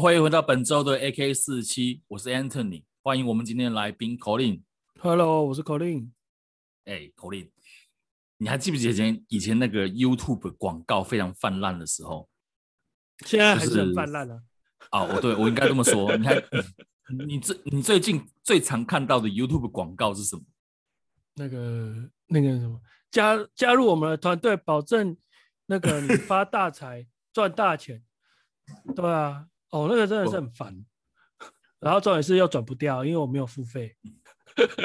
欢迎回到本周的 AK 四七，我是 Anthony，欢迎我们今天的来宾 Colin。Hello，我是 Colin。哎，Colin，你还记不记得以前以前那个 YouTube 广告非常泛滥的时候？现在还是很泛滥啊。哦，我对我应该这么说。你看，你最你最近最常看到的 YouTube 广告是什么？那个那个什么，加加入我们的团队，保证那个你发大财 赚大钱。对啊，哦，那个真的是很烦。然后重点是又转不掉，因为我没有付费。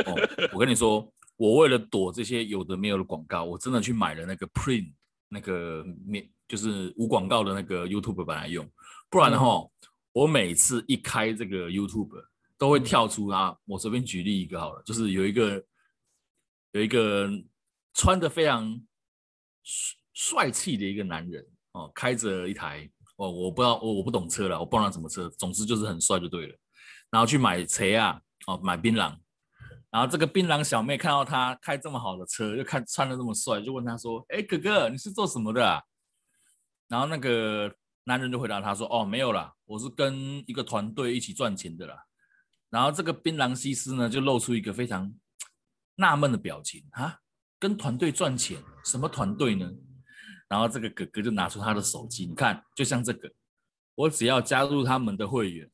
哦，我跟你说，我为了躲这些有的没有的广告，我真的去买了那个 Print 那个免，就是无广告的那个 YouTube 本来用。不然的话，嗯、我每次一开这个 YouTube 都会跳出啊。我随便举例一个好了，就是有一个有一个穿的非常帅帅气的一个男人哦，开着一台。哦，我不知道，我我不懂车了，我不知道什么车，总之就是很帅就对了。然后去买车啊，哦，买槟榔。然后这个槟榔小妹看到他开这么好的车，又看穿的这么帅，就问他说：“哎，哥哥，你是做什么的啊？”然后那个男人就回答他说：“哦，没有啦，我是跟一个团队一起赚钱的啦。”然后这个槟榔西施呢，就露出一个非常 纳闷的表情啊，跟团队赚钱，什么团队呢？然后这个哥哥就拿出他的手机，你看，就像这个，我只要加入他们的会员，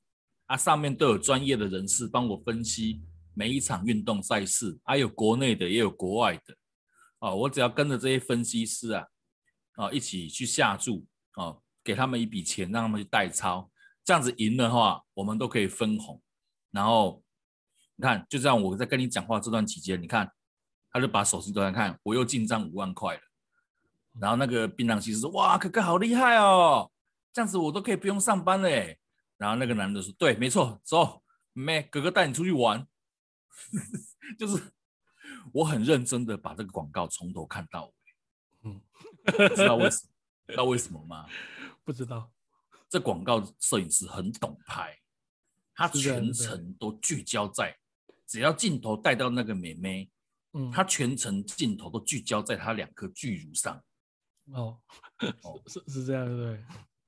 啊，上面都有专业的人士帮我分析每一场运动赛事，还有国内的也有国外的，哦，我只要跟着这些分析师啊，啊，一起去下注，哦，给他们一笔钱，让他们去代操，这样子赢的话，我们都可以分红。然后你看，就这样，我在跟你讲话这段期间，你看，他就把手机都在看，我又进账五万块了。然后那个槟榔西施说：“哇，哥哥好厉害哦，这样子我都可以不用上班嘞。”然后那个男的说：“对，没错，走，妹，哥哥带你出去玩。”就是我很认真的把这个广告从头看到尾。嗯，知道为什么？知道为什么吗？不知道。这广告摄影师很懂拍，他全程都聚焦在，只要镜头带到那个妹妹，嗯，他全程镜头都聚焦在他两颗巨乳上。哦，是是这样，对对？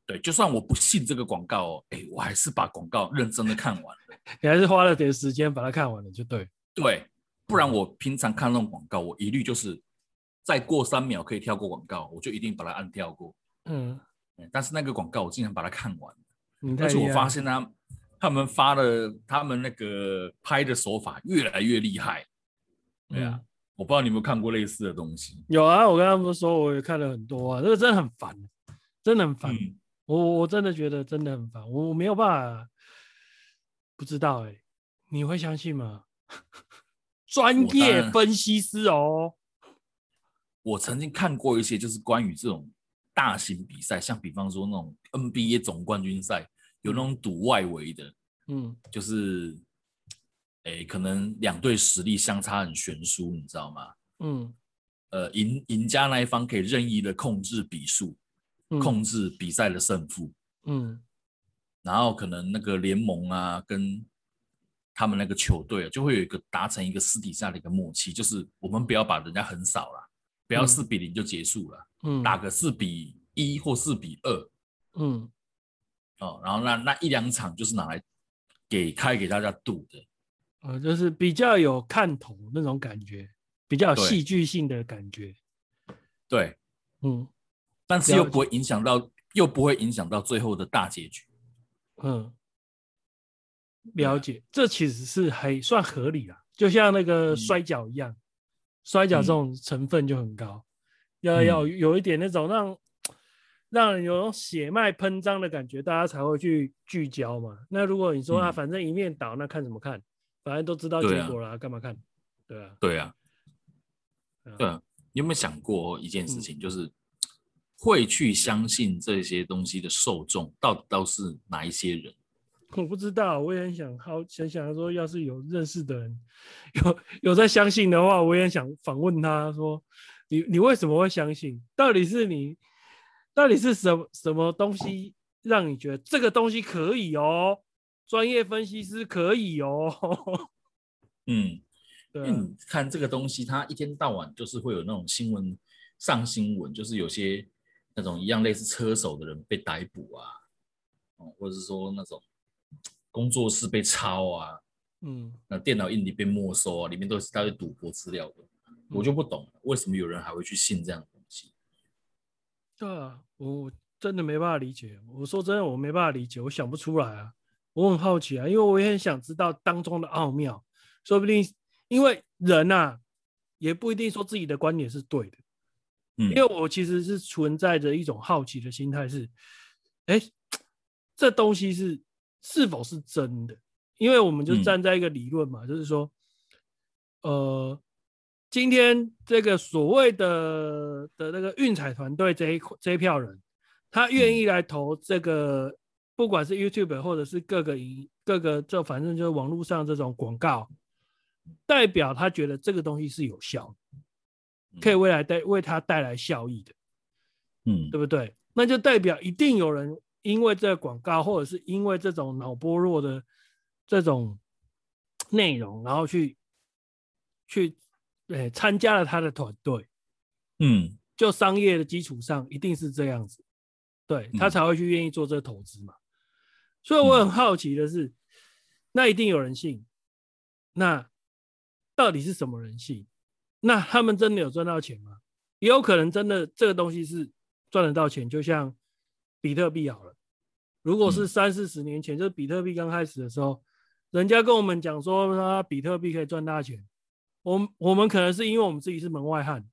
对，就算我不信这个广告哦，哎，我还是把广告认真的看完了。你还是花了点时间把它看完了，就对。对，不然我平常看那种广告，我一律就是再过三秒可以跳过广告，我就一定把它按跳过。嗯，但是那个广告我竟然把它看完，而且我发现他他们发的他们那个拍的手法越来越厉害。对啊。嗯我不知道你有没有看过类似的东西。有啊，我跟他们说，我也看了很多啊，这个真的很烦，真的很烦。嗯、我我真的觉得真的很烦，我我没有办法，不知道哎、欸，你会相信吗？专业分析师哦。我曾经看过一些，就是关于这种大型比赛，像比方说那种 NBA 总冠军赛，有那种赌外围的，嗯，就是。哎，可能两队实力相差很悬殊，你知道吗？嗯，呃，赢赢家那一方可以任意的控制比数，嗯、控制比赛的胜负。嗯，然后可能那个联盟啊，跟他们那个球队啊，就会有一个达成一个私底下的一个默契，就是我们不要把人家横扫了，不要四比零就结束了，嗯，打个四比一或四比二，嗯，哦，然后那那一两场就是拿来给开给大家赌的。呃，就是比较有看头那种感觉，比较有戏剧性的感觉。对，嗯，但是又不会影响到，又不会影响到最后的大结局。嗯，了解，这其实是还算合理啊，就像那个摔跤一样，嗯、摔跤这种成分就很高，嗯、要要有一点那种让让人有种血脉喷张的感觉，大家才会去聚焦嘛。那如果你说啊，反正一面倒，那看什么看？反正都知道结果了，啊，干嘛看？对啊，对啊，对啊。你有没有想过一件事情，就是会去相信这些东西的受众，到底都是哪一些人？我不知道，我也很想好想想说，要是有认识的人 有有在相信的话，我也想访问他说，你你为什么会相信？到底是你到底是什么什么东西让你觉得这个东西可以哦？专业分析师可以哦，嗯，对，你看这个东西，它一天到晚就是会有那种新闻上新闻，就是有些那种一样类似车手的人被逮捕啊，哦，或者是说那种工作室被抄啊，嗯，那电脑硬碟被没收啊，里面都是一大堆赌博资料的，嗯、我就不懂为什么有人还会去信这样的东西。对啊，我真的没办法理解。我说真的，我没办法理解，我想不出来啊。我很好奇啊，因为我也很想知道当中的奥妙。说不定，因为人啊，也不一定说自己的观点是对的。嗯，因为我其实是存在着一种好奇的心态，是，哎，这东西是是否是真的？因为我们就站在一个理论嘛，嗯、就是说，呃，今天这个所谓的的那个运彩团队这一这一票人，他愿意来投这个，嗯、不管是 YouTube 或者是各个营各个，就反正就是网络上这种广告，代表他觉得这个东西是有效的。可以未来带为他带来效益的，嗯，对不对？那就代表一定有人因为这个广告，或者是因为这种脑波弱的这种内容，然后去去对参加了他的团队，嗯，就商业的基础上一定是这样子，对他才会去愿意做这个投资嘛。所以我很好奇的是，那一定有人信，那到底是什么人信？那他们真的有赚到钱吗？也有可能真的这个东西是赚得到钱，就像比特币好了。如果是三四十年前，就是比特币刚开始的时候，人家跟我们讲说他比特币可以赚大钱，我我们可能是因为我们自己是门外汉，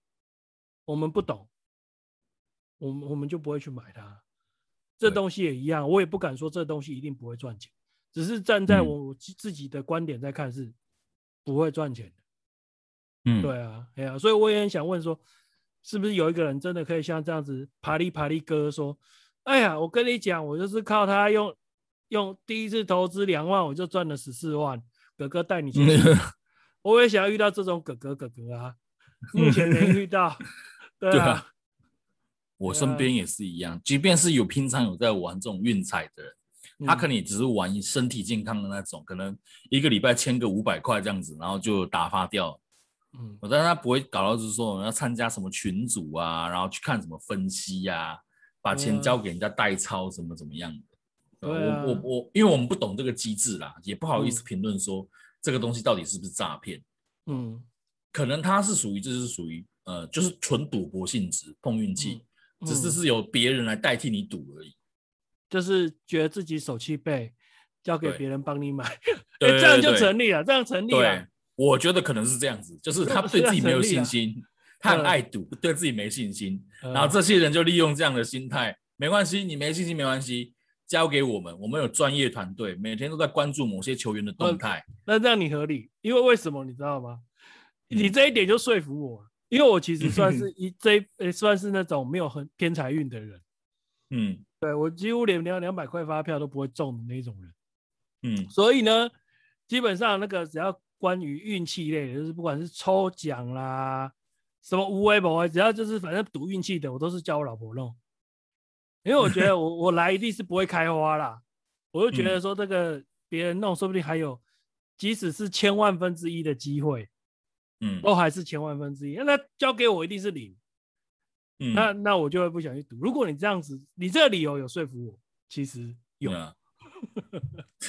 我们不懂，我们我们就不会去买它。这东西也一样，我也不敢说这东西一定不会赚钱，只是站在我自己的观点在看是不会赚钱的。嗯，对啊，哎呀、啊，所以我也很想问说，是不是有一个人真的可以像这样子啪哩啪哩哥说，哎呀，我跟你讲，我就是靠他用用第一次投资两万，我就赚了十四万，哥哥带你去，我也想要遇到这种哥哥哥哥啊，目前没遇到，对啊，我身边也是一样，即便是有平常有在玩这种运彩的人，他可能也只是玩身体健康的那种，可能一个礼拜签个五百块这样子，然后就打发掉。嗯，我但是他不会搞到就是说要参加什么群组啊，然后去看什么分析呀、啊，把钱交给人家代操什么怎么样的。啊、我我我，因为我们不懂这个机制啦，也不好意思评论说这个东西到底是不是诈骗。嗯，可能它是属于就是属于呃就是纯赌博性质，碰运气，只是是由别人来代替你赌而已。就是觉得自己手气背，交给别人帮你买，对欸、这样就成立了，这样成立了。我觉得可能是这样子，就是他对自己没有信心，他很爱赌，对自己没信心，然后这些人就利用这样的心态，没关系，你没信心没关系，交给我们，我们有专业团队，每天都在关注某些球员的动态。那这样你合理，因为为什么你知道吗？你这一点就说服我，因为我其实算是一这呃算是那种没有很偏财运的人，嗯，对我几乎连两两百块发票都不会中的那种人，嗯，所以呢，基本上那个只要。关于运气类的，就是不管是抽奖啦，什么无为博，只要就是反正赌运气的，我都是叫我老婆弄，因为我觉得我 我来一定是不会开花啦，我就觉得说这个别人弄，说不定还有，即使是千万分之一的机会，嗯，都还是千万分之一，那交给我一定是零，嗯，那那我就会不想去赌。如果你这样子，你这个理由有说服我，其实有，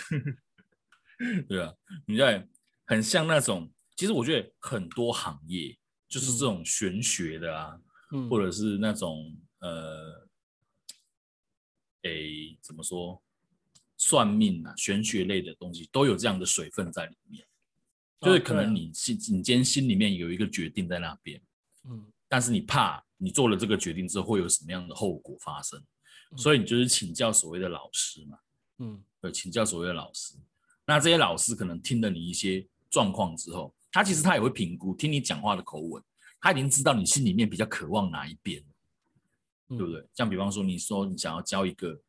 对啊，你在。很像那种，其实我觉得很多行业就是这种玄学的啊，嗯、或者是那种呃，诶，怎么说，算命啊、玄学类的东西都有这样的水分在里面。就是可能你心，你今天心里面有一个决定在那边，嗯，但是你怕你做了这个决定之后会有什么样的后果发生，所以你就是请教所谓的老师嘛，嗯，对，请教所谓的老师。那这些老师可能听了你一些。状况之后，他其实他也会评估，听你讲话的口吻，他已经知道你心里面比较渴望哪一边，嗯、对不对？像比方说，你说你想要交一个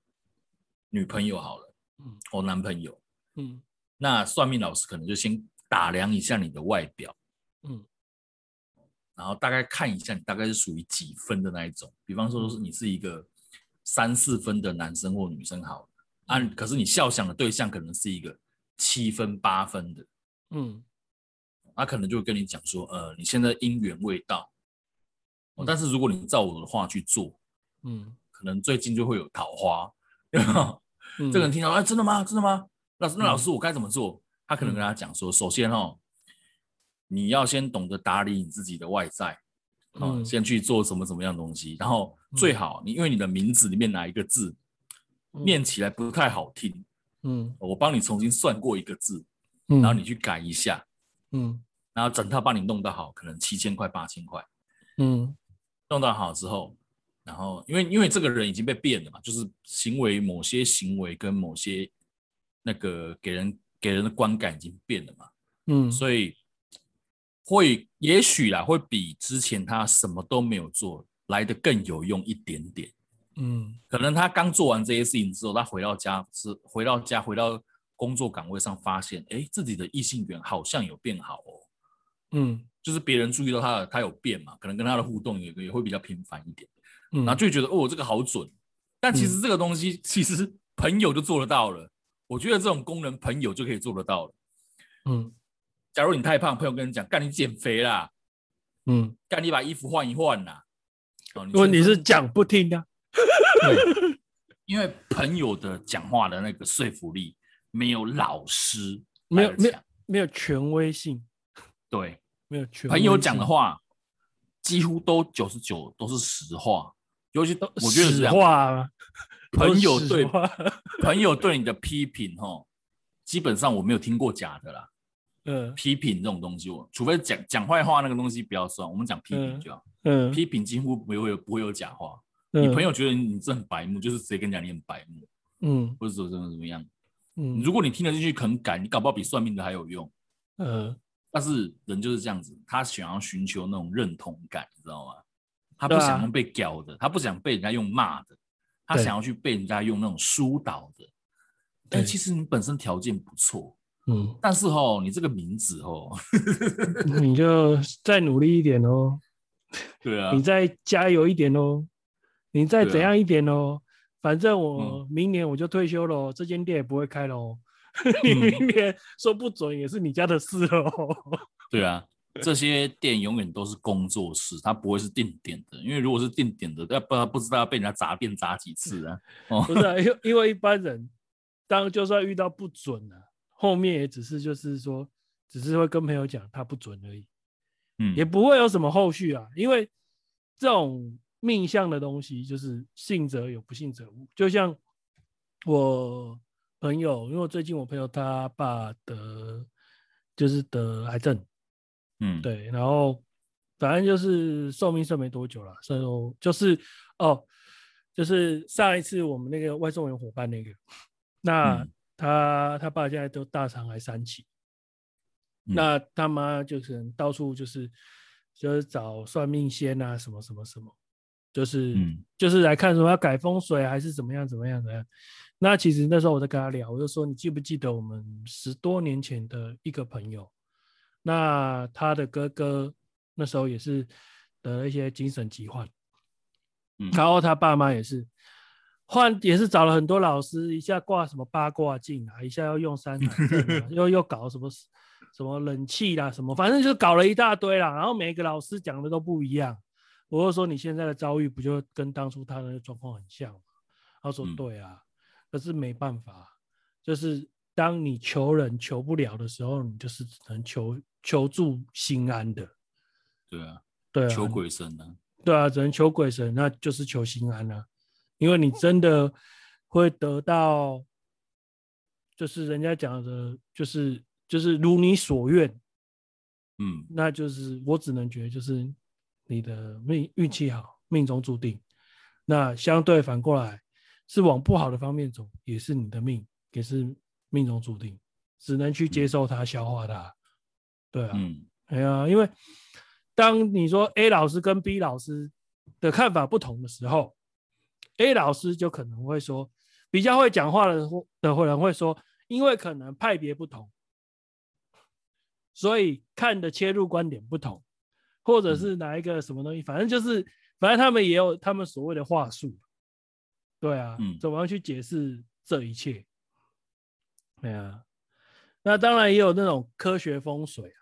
女朋友好了，嗯，或男朋友，嗯，那算命老师可能就先打量一下你的外表，嗯，然后大概看一下你大概是属于几分的那一种。比方说，是你是一个三四分的男生或女生好了，啊，可是你笑想的对象可能是一个七分八分的。嗯，他可能就会跟你讲说，呃，你现在姻缘未到，嗯、但是如果你照我的话去做，嗯，可能最近就会有桃花，这个人听到，哎，真的吗？真的吗？老师，那老师我该怎么做？他可能跟他讲说，首先哦，你要先懂得打理你自己的外在，嗯，先去做什么什么样的东西，然后最好你因为你的名字里面哪一个字念起来不太好听，嗯，我帮你重新算过一个字，然后你去改一下，嗯，然后整套帮你弄得好，可能七千块八千块，嗯，弄到好之后。然后，因为因为这个人已经被变了嘛，就是行为某些行为跟某些那个给人给人的观感已经变了嘛，嗯，所以会也许啦，会比之前他什么都没有做来的更有用一点点，嗯，可能他刚做完这些事情之后，他回到家是回到家回到工作岗位上，发现哎，自己的异性缘好像有变好哦，嗯，就是别人注意到他的他有变嘛，可能跟他的互动也也会比较频繁一点。嗯。然后就觉得哦，这个好准，但其实这个东西其实朋友就做得到了。我觉得这种功能朋友就可以做得到了。嗯，假如你太胖，朋友跟你讲，干你减肥啦，嗯，干你把衣服换一换啦。问题是讲不听啊。对，因为朋友的讲话的那个说服力没有老师没有没有没有权威性。对，没有权。朋友讲的话几乎都九十九都是实话。尤其都我觉得是这样，朋友对 朋友对你的批评，哈，基本上我没有听过假的啦。嗯，批评这种东西，我除非讲讲坏话那个东西不要算，我们讲批评就好。嗯，批评几乎不会有不会有假话。你朋友觉得你这很白目，就是直接跟你讲你很白目。嗯，或者说怎么怎么样。嗯，如果你听得进去肯改，你搞不好比算命的还有用。嗯，但是人就是这样子，他想要寻求那种认同感，你知道吗？他不想要被屌的，啊、他不想被人家用骂的，他想要去被人家用那种疏导的。但其实你本身条件不错，嗯，但是哦，你这个名字哦，你就再努力一点哦。对啊，你再加油一点哦，你再怎样一点哦。啊、反正我明年我就退休了，嗯、这间店也不会开了哦。你明年说不准也是你家的事哦。对啊。这些店永远都是工作室，它不会是定点的，因为如果是定点的，要不然不知道要被人家砸店砸几次啊。哦，不是、啊，因 因为一般人当就算遇到不准了、啊，后面也只是就是说，只是会跟朋友讲他不准而已，嗯，也不会有什么后续啊。因为这种命相的东西，就是信则有，不信则无。就像我朋友，因为最近我朋友他爸得就是得癌症。嗯，对，然后反正就是寿命剩没多久了，所以就是哦，就是上一次我们那个外送员伙伴那个，那、嗯、他他爸现在都大肠癌三期，嗯、那他妈就是到处就是就是找算命仙啊，什么什么什么，就是、嗯、就是来看什么要改风水还是怎么样怎么样怎么样。那其实那时候我在跟他聊，我就说你记不记得我们十多年前的一个朋友？那他的哥哥那时候也是得了一些精神疾患，嗯，然后他爸妈也是换，也是找了很多老师，一下挂什么八卦镜啊，一下要用三 又又搞什么什么冷气啦，什么反正就搞了一大堆啦。然后每个老师讲的都不一样。我就说你现在的遭遇不就跟当初他的状况很像吗？他说对啊，可是没办法，就是当你求人求不了的时候，你就是只能求。求助心安的，对啊，对啊，求鬼神呢、啊？对啊，只能求鬼神，那就是求心安了、啊。因为你真的会得到，就是人家讲的，就是就是如你所愿，嗯，那就是我只能觉得就是你的命运气好，命中注定。那相对反过来是往不好的方面走，也是你的命，也是命中注定，只能去接受它，嗯、消化它。对啊，嗯，哎呀，因为当你说 A 老师跟 B 老师的看法不同的时候，A 老师就可能会说，比较会讲话的的人会说，因为可能派别不同，所以看的切入观点不同，或者是哪一个什么东西，反正就是，反正他们也有他们所谓的话术，对啊，嗯，怎么样去解释这一切？对啊，那当然也有那种科学风水啊。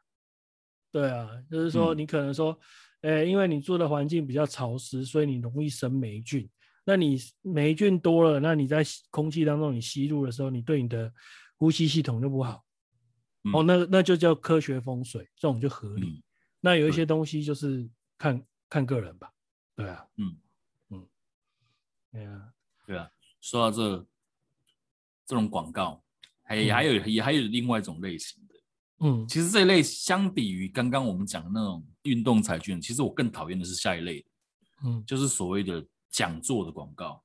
对啊，就是说你可能说，诶、嗯欸，因为你住的环境比较潮湿，所以你容易生霉菌。那你霉菌多了，那你在空气当中你吸入的时候，你对你的呼吸系统就不好。嗯、哦，那那就叫科学风水，这种就合理。嗯、那有一些东西就是看对看个人吧。对啊，嗯嗯，对啊，对啊。说到这这种广告，还也还有、嗯、也还有另外一种类型的。嗯，其实这一类相比于刚刚我们讲的那种运动彩券，其实我更讨厌的是下一类。嗯，就是所谓的讲座的广告。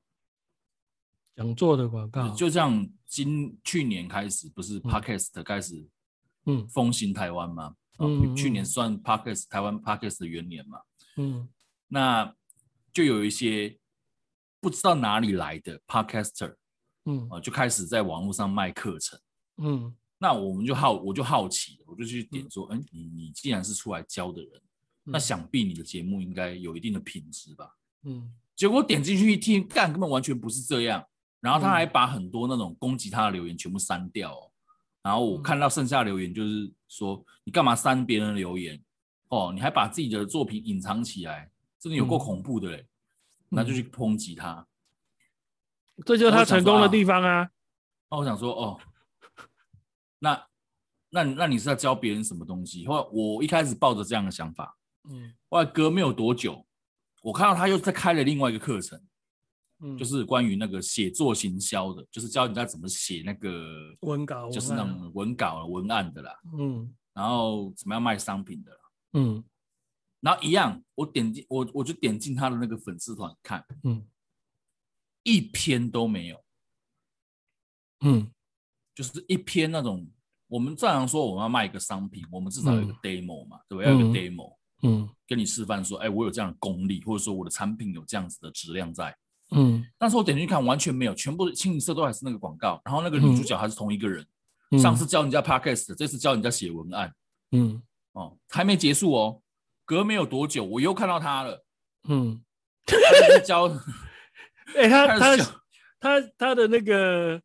讲座的广告，就像今去年开始，不是 Podcast 开始。嗯，风行台湾嘛，嗯，去年算 Podcast 台湾 Podcast 的元年嘛，嗯，那就有一些不知道哪里来的 Podcaster，嗯，啊，就开始在网络上卖课程，嗯，那我们就好，我就好奇，我就去点说，嗯，你你既然是出来教的人，那想必你的节目应该有一定的品质吧，嗯，结果点进去一听，干根本完全不是这样，然后他还把很多那种攻击他的留言全部删掉哦。然后我看到剩下留言，就是说你干嘛删别人的留言？哦，你还把自己的作品隐藏起来，真的有够恐怖的嘞！那就去抨击他，这就是他成功的地方啊！那我想说，哦，那那那你是在教别人什么东西？后来我一开始抱着这样的想法，嗯，后来隔没有多久，我看到他又在开了另外一个课程。嗯就是关于那个写作行销的，就是教人家怎么写那个文稿，就是那种文稿文案的啦。嗯，然后怎么样卖商品的啦。嗯，然后一样，我点进我我就点进他的那个粉丝团看，嗯，一篇都没有。嗯，就是一篇那种，我们正常说我们要卖一个商品，我们至少有一个 demo 嘛，对不对？要有个 demo，嗯，跟你示范说，哎，我有这样的功力，或者说我的产品有这样子的质量在。嗯，但是我点进去看，完全没有，全部清一色都还是那个广告，然后那个女主角还是同一个人。嗯、上次教人家 podcast，这次教人家写文案。嗯，哦，还没结束哦，隔没有多久，我又看到他了。嗯，教，哎、欸，他他他他的那个，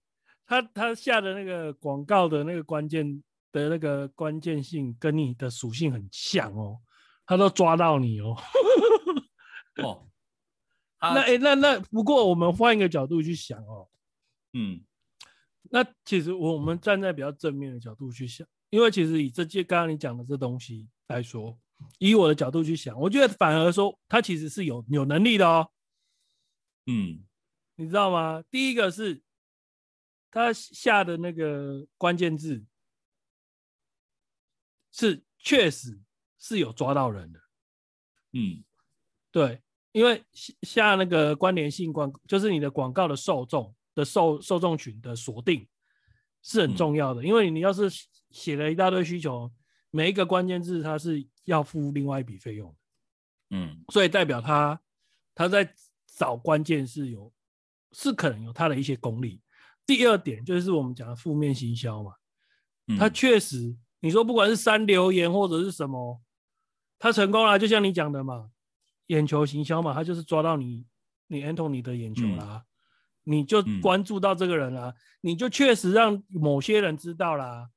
他他下的那个广告的那个关键的那个关键性跟你的属性很像哦，他都抓到你哦。哦。那哎、欸，那那不过我们换一个角度去想哦，嗯，那其实我们站在比较正面的角度去想，因为其实以这些刚刚你讲的这东西来说，以我的角度去想，我觉得反而说他其实是有有能力的哦，嗯，你知道吗？第一个是他下的那个关键字是确实是有抓到人的，嗯，对。因为下那个关联性广，就是你的广告的受众的受受众群的锁定是很重要的。嗯、因为你要是写了一大堆需求，每一个关键字它是要付另外一笔费用的。嗯，所以代表他他在找关键是有是可能有他的一些功力。第二点就是我们讲的负面行销嘛，他确实你说不管是删留言或者是什么，他成功了，就像你讲的嘛。眼球行销嘛，他就是抓到你，你 enter 你的眼球啦，嗯、你就关注到这个人啦，嗯、你就确实让某些人知道啦。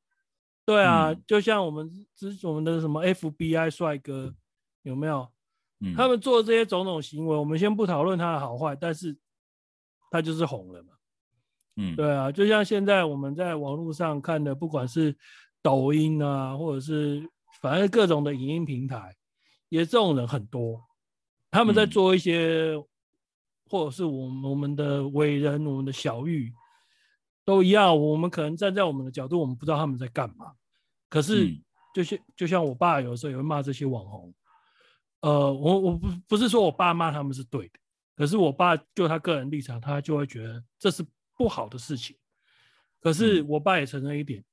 对啊，嗯、就像我们之我们的什么 FBI 帅哥有没有？嗯、他们做这些种种行为，我们先不讨论他的好坏，但是他就是红了嘛。嗯，对啊，就像现在我们在网络上看的，不管是抖音啊，或者是反正各种的影音平台，也这种人很多。他们在做一些，嗯、或者是我们我们的伟人，我们的小玉，都一样。我们可能站在我们的角度，我们不知道他们在干嘛。可是，就像、嗯、就像我爸有时候也会骂这些网红。呃，我我不不是说我爸骂他们是对的，可是我爸就他个人立场，他就会觉得这是不好的事情。可是我爸也承认一点，嗯、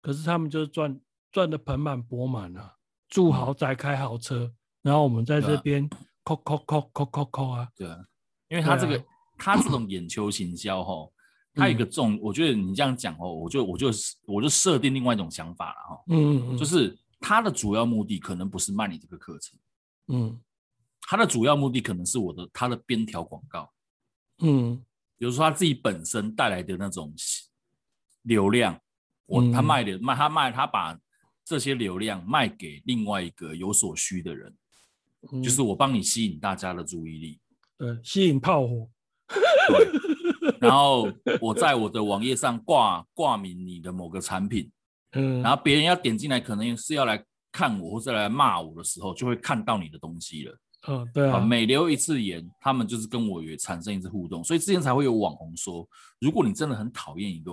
可是他们就是赚赚的盆满钵满啊，住豪宅，开豪车，然后我们在这边。扣扣扣扣扣扣啊！对啊，因为他这个、啊、他这种眼球行销哈，他有一个重，嗯、我觉得你这样讲哦，我就我就我就设定另外一种想法了哈，嗯，嗯就是他的主要目的可能不是卖你这个课程，嗯，他的主要目的可能是我的他的边条广告，嗯，比如说他自己本身带来的那种流量，我他卖的卖他卖他把这些流量卖给另外一个有所需的人。就是我帮你吸引大家的注意力，对，吸引炮火，对，然后我在我的网页上挂挂名你的某个产品，嗯，然后别人要点进来，可能是要来看我或者来骂我的时候，就会看到你的东西了。嗯，对啊，每留一次言，他们就是跟我也产生一次互动，所以之前才会有网红说，如果你真的很讨厌一个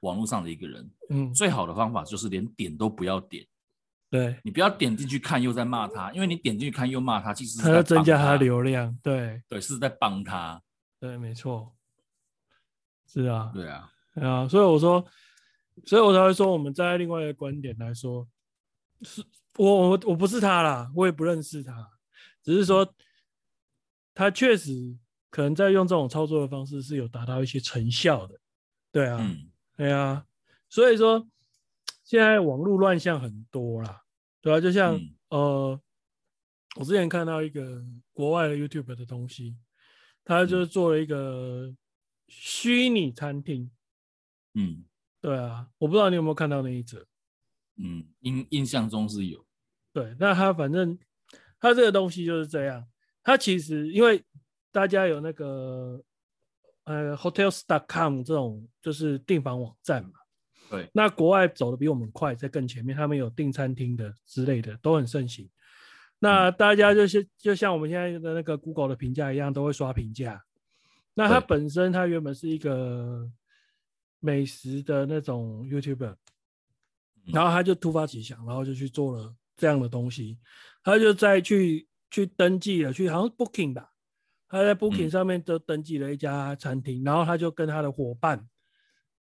网络上的一个人，嗯，最好的方法就是连点都不要点。对，你不要点进去看又在骂他，因为你点进去看又骂他，其实是他要增加他的流量。对对，是在帮他。对，没错。是啊。对啊。对啊，所以我说，所以我才会说，我们在另外一个观点来说，是我我我不是他啦，我也不认识他，只是说他确实可能在用这种操作的方式是有达到一些成效的。对啊。嗯。对啊。所以说。现在网络乱象很多啦，对啊，就像、嗯、呃，我之前看到一个国外的 YouTube 的东西，他就是做了一个虚拟餐厅，嗯，对啊，我不知道你有没有看到那一则，嗯，印印象中是有，对，那他反正他这个东西就是这样，他其实因为大家有那个呃 Hotels.com 这种就是订房网站嘛。对，那国外走的比我们快，在更前面，他们有订餐厅的之类的，都很盛行。那大家就是就像我们现在的那个 Google 的评价一样，都会刷评价。那它本身它原本是一个美食的那种 YouTuber，然后他就突发奇想，然后就去做了这样的东西。他就再去去登记了，去好像 Booking 吧，他在 Booking 上面都登记了一家餐厅，然后他就跟他的伙伴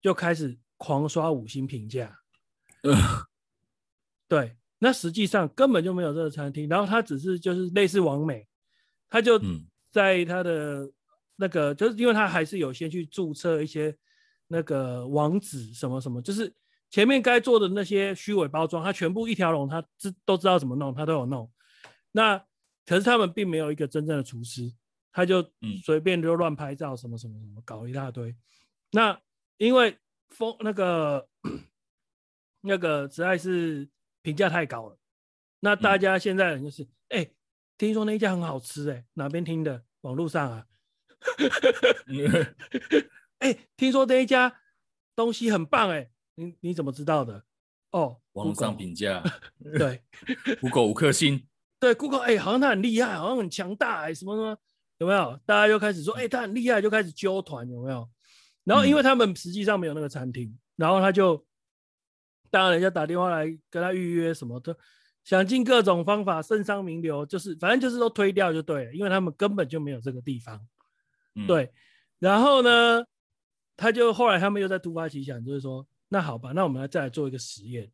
就开始。狂刷五星评价，对，那实际上根本就没有这个餐厅，然后他只是就是类似网美，他就在他的那个，就是因为他还是有先去注册一些那个网址什么什么，就是前面该做的那些虚伪包装，他全部一条龙，他知都知道怎么弄，他都有弄。那可是他们并没有一个真正的厨师，他就随便就乱拍照，什么什么什么，搞一大堆。那因为风那个 那个实在是评价太高了，那大家现在人就是，哎、听说那一家很好吃、欸，哎，哪边听的？网络上啊，哎、欸，听说那一家东西很棒、欸，哎，你你怎么知道的？哦，网上评价，对，Google 五颗星，对，Google，哎、欸，好像他很厉害，好像很强大、欸，哎，什么什么，有没有？大家就开始说，哎、欸，他很厉害，就开始揪团，有没有？然后，因为他们实际上没有那个餐厅，嗯、然后他就，当然人家打电话来跟他预约什么的，想尽各种方法，政商名流，就是反正就是都推掉就对了，因为他们根本就没有这个地方。嗯、对，然后呢，他就后来他们又在突发奇想，就是说，那好吧，那我们来再来做一个实验，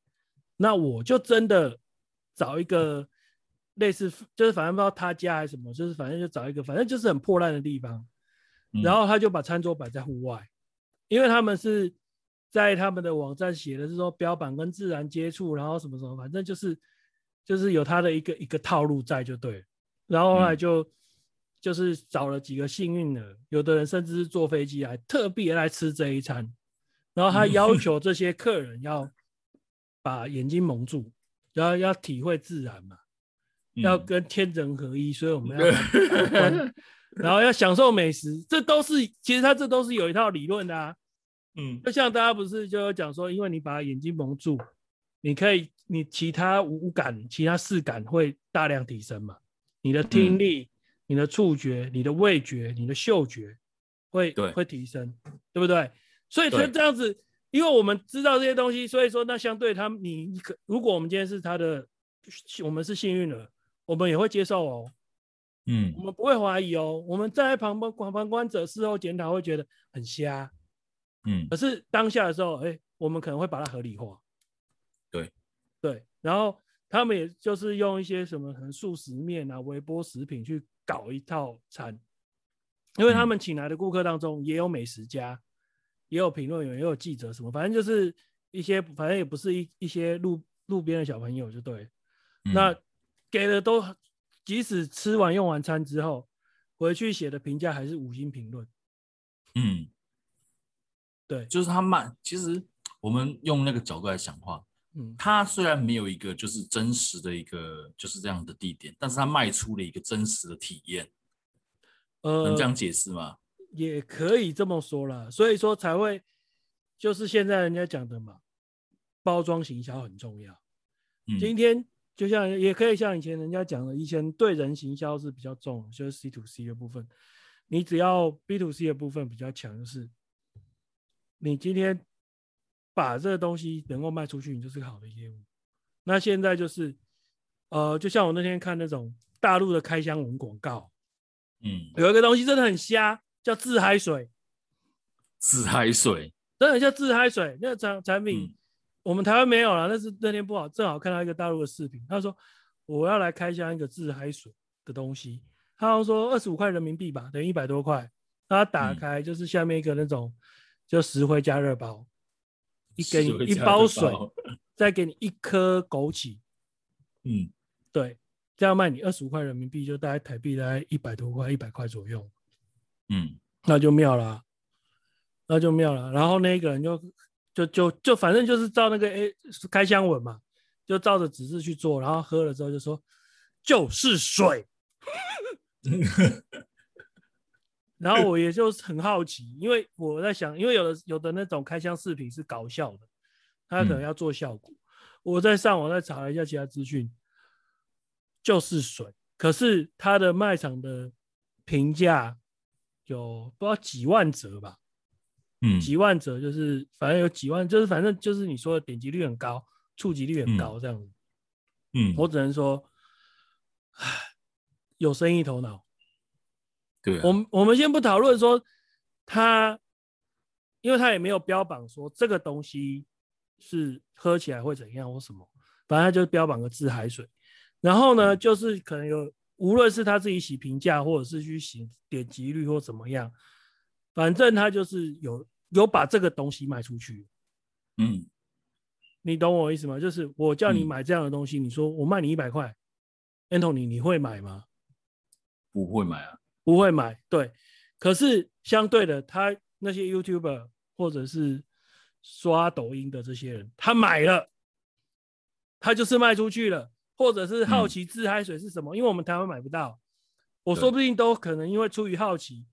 那我就真的找一个类似，就是反正不知道他家还是什么，就是反正就找一个，反正就是很破烂的地方，然后他就把餐桌摆在户外。因为他们是在他们的网站写的是说标榜跟自然接触，然后什么什么，反正就是就是有他的一个一个套路在就对。然后后来就、嗯、就是找了几个幸运的，有的人甚至是坐飞机来特别来吃这一餐，然后他要 求这些客人要把眼睛蒙住，然后要体会自然嘛，要跟天人合一，所以我们要，然后要享受美食，这都是其实他这都是有一套理论的啊。嗯，就像大家不是就有讲说，因为你把眼睛蒙住，你可以，你其他五感、其他四感会大量提升嘛？你的听力、嗯、你的触觉、你的味觉、你的嗅觉会对会提升，对不对？所以他这样子，因为我们知道这些东西，所以说那相对他，你可如果我们今天是他的，我们是幸运的，我们也会接受哦。嗯，我们不会怀疑哦。我们站在旁边旁观者事后检讨，会觉得很瞎。嗯，可是当下的时候，哎、欸，我们可能会把它合理化。对，对，然后他们也就是用一些什么可能速食面啊、微波食品去搞一套餐，因为他们请来的顾客当中也有美食家，也有评论员，也有记者，什么反正就是一些，反正也不是一一些路路边的小朋友，就对。嗯、那给的都，即使吃完用完餐之后，回去写的评价还是五星评论。嗯。对，就是他卖。其实我们用那个角度来讲话，嗯，他虽然没有一个就是真实的一个就是这样的地点，但是他卖出了一个真实的体验。呃，能这样解释吗？也可以这么说了，所以说才会就是现在人家讲的嘛，包装行销很重要。嗯、今天就像也可以像以前人家讲的，以前对人行销是比较重，就是 C to C 的部分。你只要 B to C 的部分比较强，就是你今天把这个东西能够卖出去，你就是个好的业务。那现在就是，呃，就像我那天看那种大陆的开箱文广告，嗯，有一个东西真的很瞎，叫自嗨水。自嗨水，真的叫自嗨水，那个产产品、嗯、我们台湾没有了。但是那天不好，正好看到一个大陆的视频，他说我要来开箱一个自嗨水的东西。他说二十五块人民币吧，等于一百多块。他打开就是下面一个那种，嗯、就石灰加热包，一给你一包水，再给你一颗枸杞。嗯，对，这样卖你二十五块人民币，就大概台币大概一百多块，一百块左右。嗯，那就妙了、啊，那就妙了。然后那个人就就就就反正就是照那个 A 开箱文嘛，就照着指示去做，然后喝了之后就说就是水。然后我也就是很好奇，因为我在想，因为有的有的那种开箱视频是搞笑的，他可能要做效果。嗯、我在上网再查了一下其他资讯，就是水，可是他的卖场的评价有不知道几万折吧？嗯，几万折就是反正有几万，就是反正就是你说的点击率很高，触及率很高这样子。嗯，我只能说，唉。有生意头脑，对、啊，我们我们先不讨论说他，因为他也没有标榜说这个东西是喝起来会怎样或什么，反正他就标榜个自海水。然后呢，就是可能有，无论是他自己洗评价，或者是去洗点击率或怎么样，反正他就是有有把这个东西卖出去。嗯，你懂我意思吗？就是我叫你买这样的东西，嗯、你说我卖你一百块，Anthony，你会买吗？不会买啊，不会买。对，可是相对的，他那些 YouTuber 或者是刷抖音的这些人，他买了，他就是卖出去了，或者是好奇自嗨水是什么，嗯、因为我们台湾买不到，我说不定都可能因为出于好奇，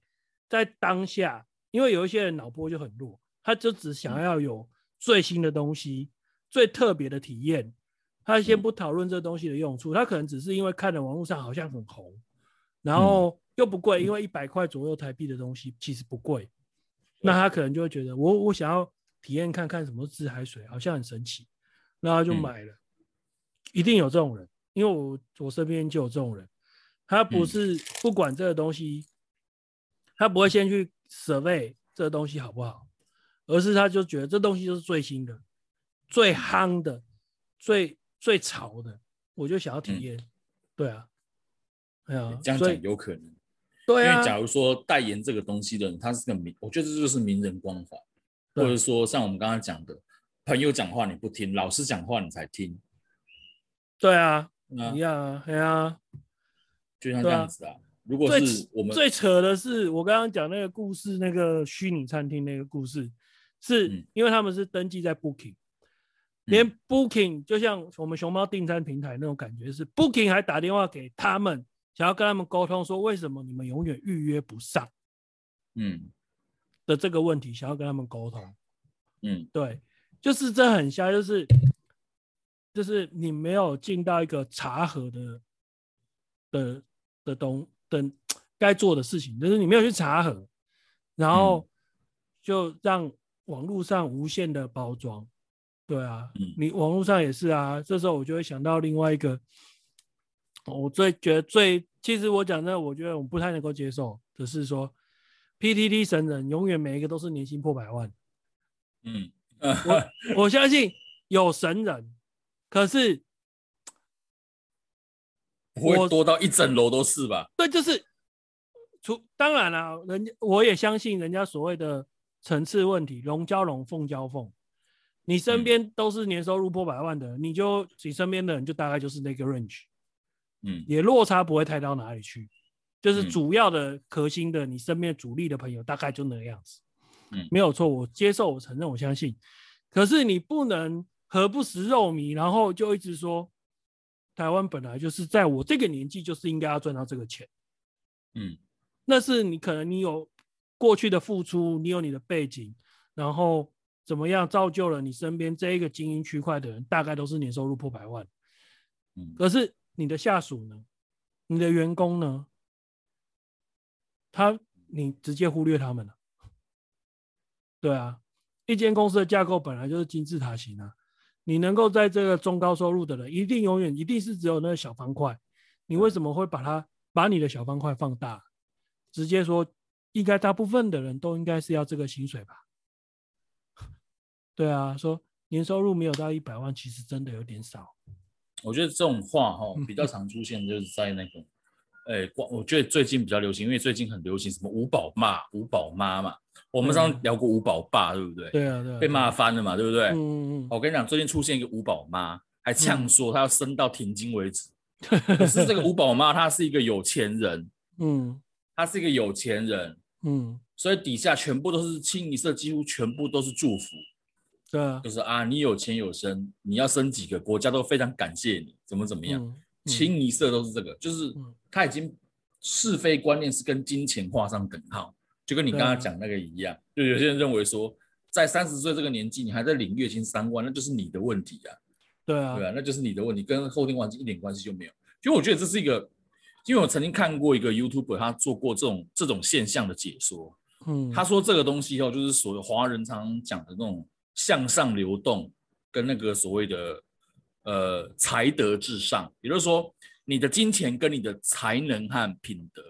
在当下，因为有一些人脑波就很弱，他就只想要有最新的东西、最特别的体验，他先不讨论这东西的用处，他可能只是因为看了网络上好像很红。然后又不贵，因为一百块左右台币的东西其实不贵，那他可能就会觉得我我想要体验看看什么自嗨水，好像很神奇，然后就买了。一定有这种人，因为我我身边就有这种人，他不是不管这个东西，他不会先去 survey 这个东西好不好，而是他就觉得这东西就是最新的、最夯的、最最潮的，我就想要体验。对啊。对啊，这样讲有可能。对啊，因为假如说代言这个东西的人，他是个名，我觉得这就是名人光环，或者说像我们刚刚讲的，朋友讲话你不听，老师讲话你才听。对啊，一样啊，对啊，就像这样子啊。如果是我们最扯的是，我刚刚讲那个故事，那个虚拟餐厅那个故事，是因为他们是登记在 Booking，连 Booking 就像我们熊猫订餐平台那种感觉，是 Booking 还打电话给他们。想要跟他们沟通，说为什么你们永远预约不上，嗯，的这个问题，想要跟他们沟通，嗯，对，就是这很瞎，就是就是你没有尽到一个查核的的的东的该做的事情，就是你没有去查核，然后就让网络上无限的包装，对啊，你网络上也是啊，这时候我就会想到另外一个。我最觉得最，其实我讲的，我觉得我不太能够接受，只是说，PTT 神人永远每一个都是年薪破百万。嗯，我我相信有神人，可是不会多到一整楼都是吧？对，就是，除当然了、啊，人家我也相信人家所谓的层次问题，龙交龙，凤交凤，你身边都是年收入破百万的，嗯、你就你身边的人就大概就是那个 range。嗯，也落差不会太到哪里去，就是主要的核心的，你身边主力的朋友大概就那个样子。嗯，没有错，我接受，我承认，我相信。可是你不能何不食肉糜，然后就一直说台湾本来就是在我这个年纪就是应该要赚到这个钱。嗯，那是你可能你有过去的付出，你有你的背景，然后怎么样造就了你身边这一个精英区块的人，大概都是年收入破百万。嗯，可是你的下属呢？你的员工呢？他你直接忽略他们了。对啊，一间公司的架构本来就是金字塔型啊。你能够在这个中高收入的人，一定永远一定是只有那个小方块。你为什么会把它把你的小方块放大？直接说，应该大部分的人都应该是要这个薪水吧？对啊，说年收入没有到一百万，其实真的有点少。我觉得这种话哈 比较常出现，就是在那个，哎，我觉得最近比较流行，因为最近很流行什么五宝妈、五宝妈嘛。我们上次聊过五宝爸，对不对？对啊，对啊，被骂翻了嘛，对不对？嗯嗯。我跟你讲，最近出现一个五宝妈，还呛说她要生到停经为止。可是这个五宝妈她是一个有钱人，嗯，她是一个有钱人，嗯，所以底下全部都是清一色，几乎全部都是祝福。对啊，就是啊，你有钱有身，你要生几个，国家都非常感谢你，怎么怎么样，嗯嗯、清一色都是这个，就是他已经是非观念是跟金钱画上等号，就跟你刚刚讲那个一样，啊、就有些人认为说，在三十岁这个年纪，你还在领月薪三万，那就是你的问题啊，对啊，对啊，那就是你的问题，跟后天环境一点关系就没有。其实我觉得这是一个，因为我曾经看过一个 YouTuber，他做过这种这种现象的解说，嗯，他说这个东西哦，就是所谓华人常常讲的那种。向上流动跟那个所谓的呃才德至上，也就是说，你的金钱跟你的才能和品德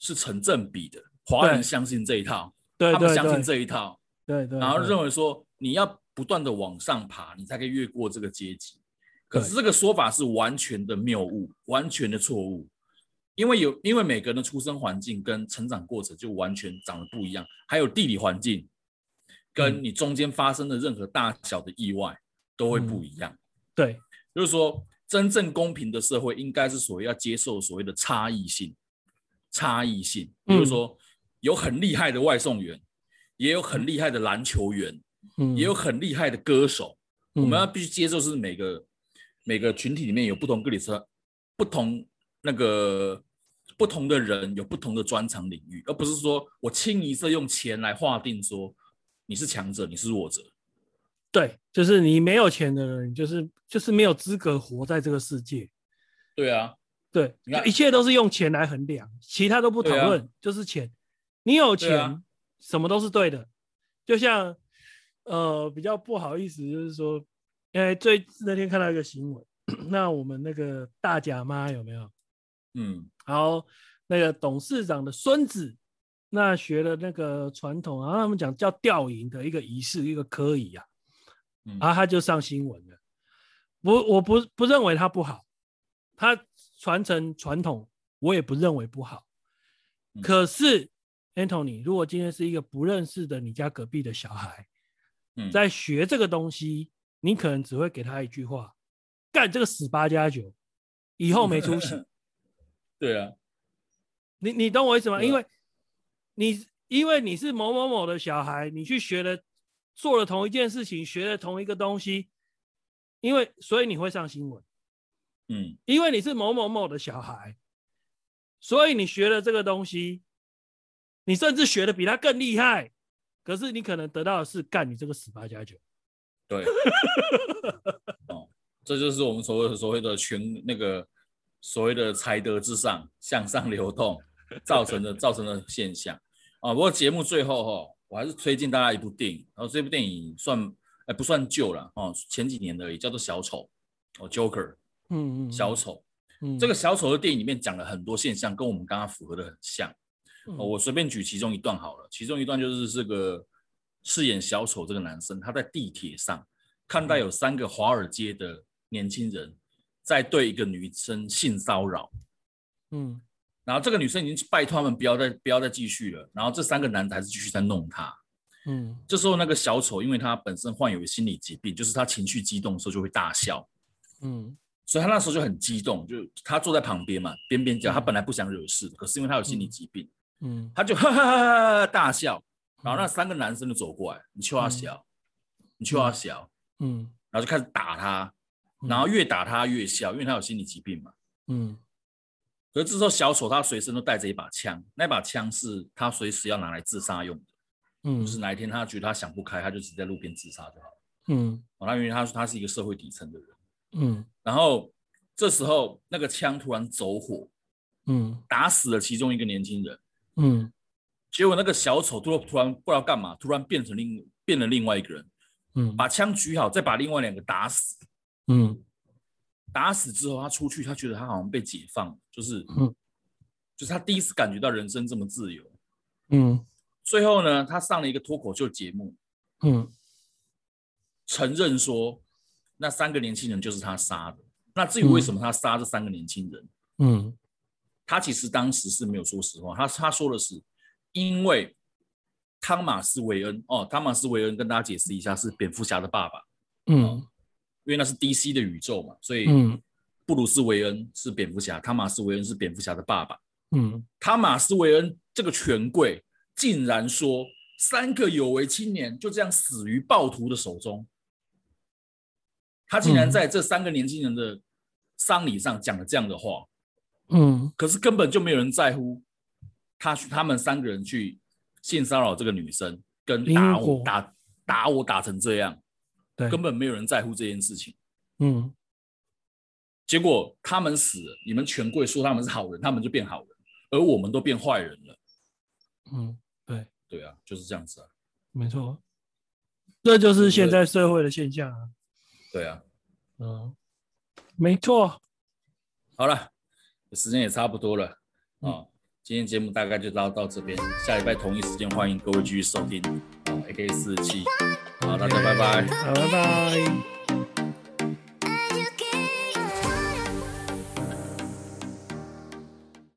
是成正比的。华人相信这一套，对，他们相信这一套，对对，然后认为说你要不断的往上爬，你才可以越过这个阶级。可是这个说法是完全的谬误，完全的错误，因为有因为每个人的出生环境跟成长过程就完全长得不一样，还有地理环境。跟你中间发生的任何大小的意外都会不一样。嗯、对，就是说，真正公平的社会应该是所谓要接受所谓的差异性，差异性，比如说有很厉害的外送员，也有很厉害的篮球员，嗯，也有很厉害的歌手。嗯、我们要必须接受是每个每个群体里面有不同个体车，不同那个不同的人有不同的专长领域，而不是说我清一色用钱来划定说。你是强者，你是弱者，对，就是你没有钱的人，就是就是没有资格活在这个世界。对啊，对，一切都是用钱来衡量，其他都不讨论，啊、就是钱。你有钱，啊、什么都是对的。就像呃，比较不好意思，就是说，因为最那天看到一个新闻，那我们那个大甲妈有没有？嗯，好，那个董事长的孙子。那学了那个传统，然后他们讲叫吊银的一个仪式，一个科仪啊，然后他就上新闻了。我我不不认为他不好，他传承传统，我也不认为不好。可是，Anthony，如果今天是一个不认识的你家隔壁的小孩，在学这个东西，你可能只会给他一句话：干这个死八加九，以后没出息。对啊，你你懂我意思吗？因为你因为你是某某某的小孩，你去学了，做了同一件事情，学了同一个东西，因为所以你会上新闻，嗯，因为你是某某某的小孩，所以你学了这个东西，你甚至学的比他更厉害，可是你可能得到的是干你这个十八加九，对，哦，这就是我们所谓的所谓的全那个所谓的才德至上，向上流动。造成的造成的现象。啊，不过节目最后哈，我还是推荐大家一部电影，然后这部电影算哎不算旧了哦，前几年而已，叫做小丑哦，Joker，嗯嗯，小丑，嗯，这个小丑的电影里面讲了很多现象，跟我们刚刚符合的很像哦，我随便举其中一段好了，其中一段就是这个饰演小丑这个男生，他在地铁上看到有三个华尔街的年轻人在对一个女生性骚扰，嗯。然后这个女生已经拜托他们不要再不要再继续了。然后这三个男的还是继续在弄她。嗯，这时候那个小丑，因为他本身患有心理疾病，就是他情绪激动的时候就会大笑。嗯，所以他那时候就很激动，就他坐在旁边嘛，边边角。他本来不想惹事，可是因为他有心理疾病，嗯，他就 哈哈哈哈大笑。然后那三个男生就走过来，你去他笑，你去他笑，嗯，然后就开始打他，然后越打他越笑，因为他有心理疾病嘛，嗯。可是这时候小丑他随身都带着一把枪，那把枪是他随时要拿来自杀用的。嗯，就是哪一天他觉得他想不开，他就直接在路边自杀就好了。嗯，哦，他因为他他是一个社会底层的人。嗯，然后这时候那个枪突然走火，嗯，打死了其中一个年轻人。嗯，结果那个小丑突然突然不知道干嘛，突然变成另变了另外一个人。嗯，把枪举好，再把另外两个打死。嗯，打死之后，他出去，他觉得他好像被解放，就是，嗯，就是他第一次感觉到人生这么自由。嗯，最后呢，他上了一个脱口秀节目，嗯，承认说那三个年轻人就是他杀的。那至于为什么他杀这三个年轻人，嗯，他其实当时是没有说实话，他他说的是因为。汤马斯·韦恩哦，汤马斯·韦恩跟大家解释一下，是蝙蝠侠的爸爸。嗯，因为那是 DC 的宇宙嘛，所以布鲁斯·韦恩是蝙蝠侠，汤马斯·韦恩是蝙蝠侠的爸爸。嗯，汤马斯·韦恩这个权贵竟然说，三个有为青年就这样死于暴徒的手中。他竟然在这三个年轻人的丧礼上讲了这样的话。嗯，可是根本就没有人在乎他，他们三个人去。性骚扰这个女生，跟打我打打我打成这样，对，根本没有人在乎这件事情。嗯，结果他们死了，你们权贵说他们是好人，他们就变好人，而我们都变坏人了。嗯，对，对啊，就是这样子啊，没错，这就是现在社会的现象啊。对啊，嗯，没错。好了，时间也差不多了啊。嗯今天节目大概就到到这边，下礼拜同一时间欢迎各位继续收听，AK 四七，好，大家拜拜，好，拜拜。